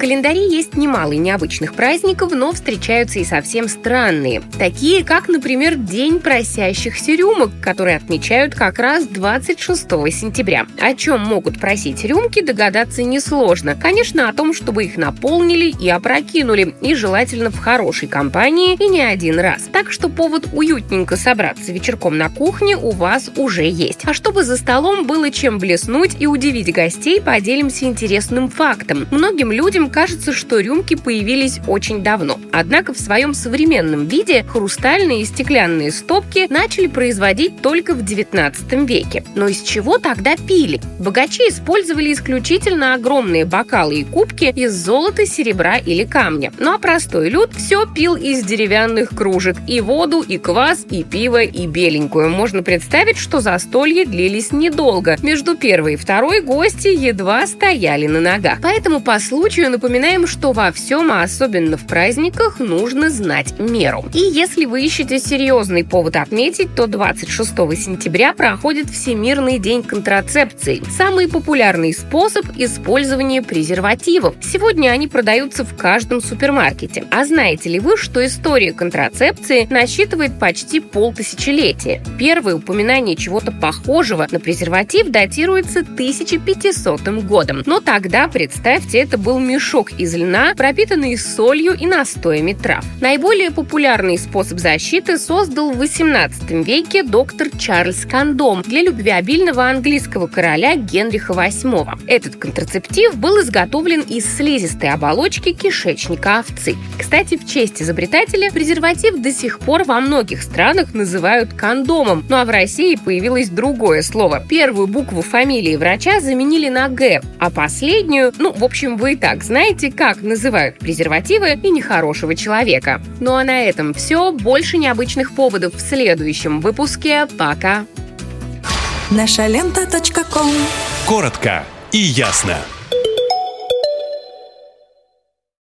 Календаре есть немало необычных праздников, но встречаются и совсем странные. Такие, как, например, День просящихся рюмок, который отмечают как раз 26 сентября. О чем могут просить рюмки, догадаться несложно. Конечно, о том, чтобы их наполнили и опрокинули, и желательно в хорошей компании и не один раз. Так что повод уютненько собраться вечерком на кухне у вас уже есть. А чтобы за столом было чем блеснуть и удивить гостей, поделимся интересным фактом. Многим людям кажется, что рюмки появились очень давно. Однако в своем современном виде хрустальные и стеклянные стопки начали производить только в 19 веке. Но из чего тогда пили? Богачи использовали исключительно огромные бокалы и кубки из золота, серебра или камня. Ну а простой люд все пил из деревянных кружек. И воду, и квас, и пиво, и беленькую. Можно представить, что застолья длились недолго. Между первой и второй гости едва стояли на ногах. Поэтому по случаю напоминаем, что во всем, а особенно в праздниках, нужно знать меру. И если вы ищете серьезный повод отметить, то 26 сентября проходит Всемирный день контрацепции. Самый популярный способ использования презервативов. Сегодня они продаются в каждом супермаркете. А знаете ли вы, что история контрацепции насчитывает почти полтысячелетия? Первое упоминание чего-то похожего на презерватив датируется 1500 годом. Но тогда, представьте, это был мешок мешок из льна, пропитанный солью и настоями трав. Наиболее популярный способ защиты создал в 18 веке доктор Чарльз Кондом для любвеобильного английского короля Генриха VIII. Этот контрацептив был изготовлен из слизистой оболочки кишечника овцы. Кстати, в честь изобретателя презерватив до сих пор во многих странах называют кондомом, ну а в России появилось другое слово. Первую букву фамилии врача заменили на «г», а последнюю, ну, в общем, вы и так знаете, знаете, как называют презервативы и нехорошего человека. Ну а на этом все. Больше необычных поводов в следующем выпуске. Пока! Наша лента. Коротко и ясно.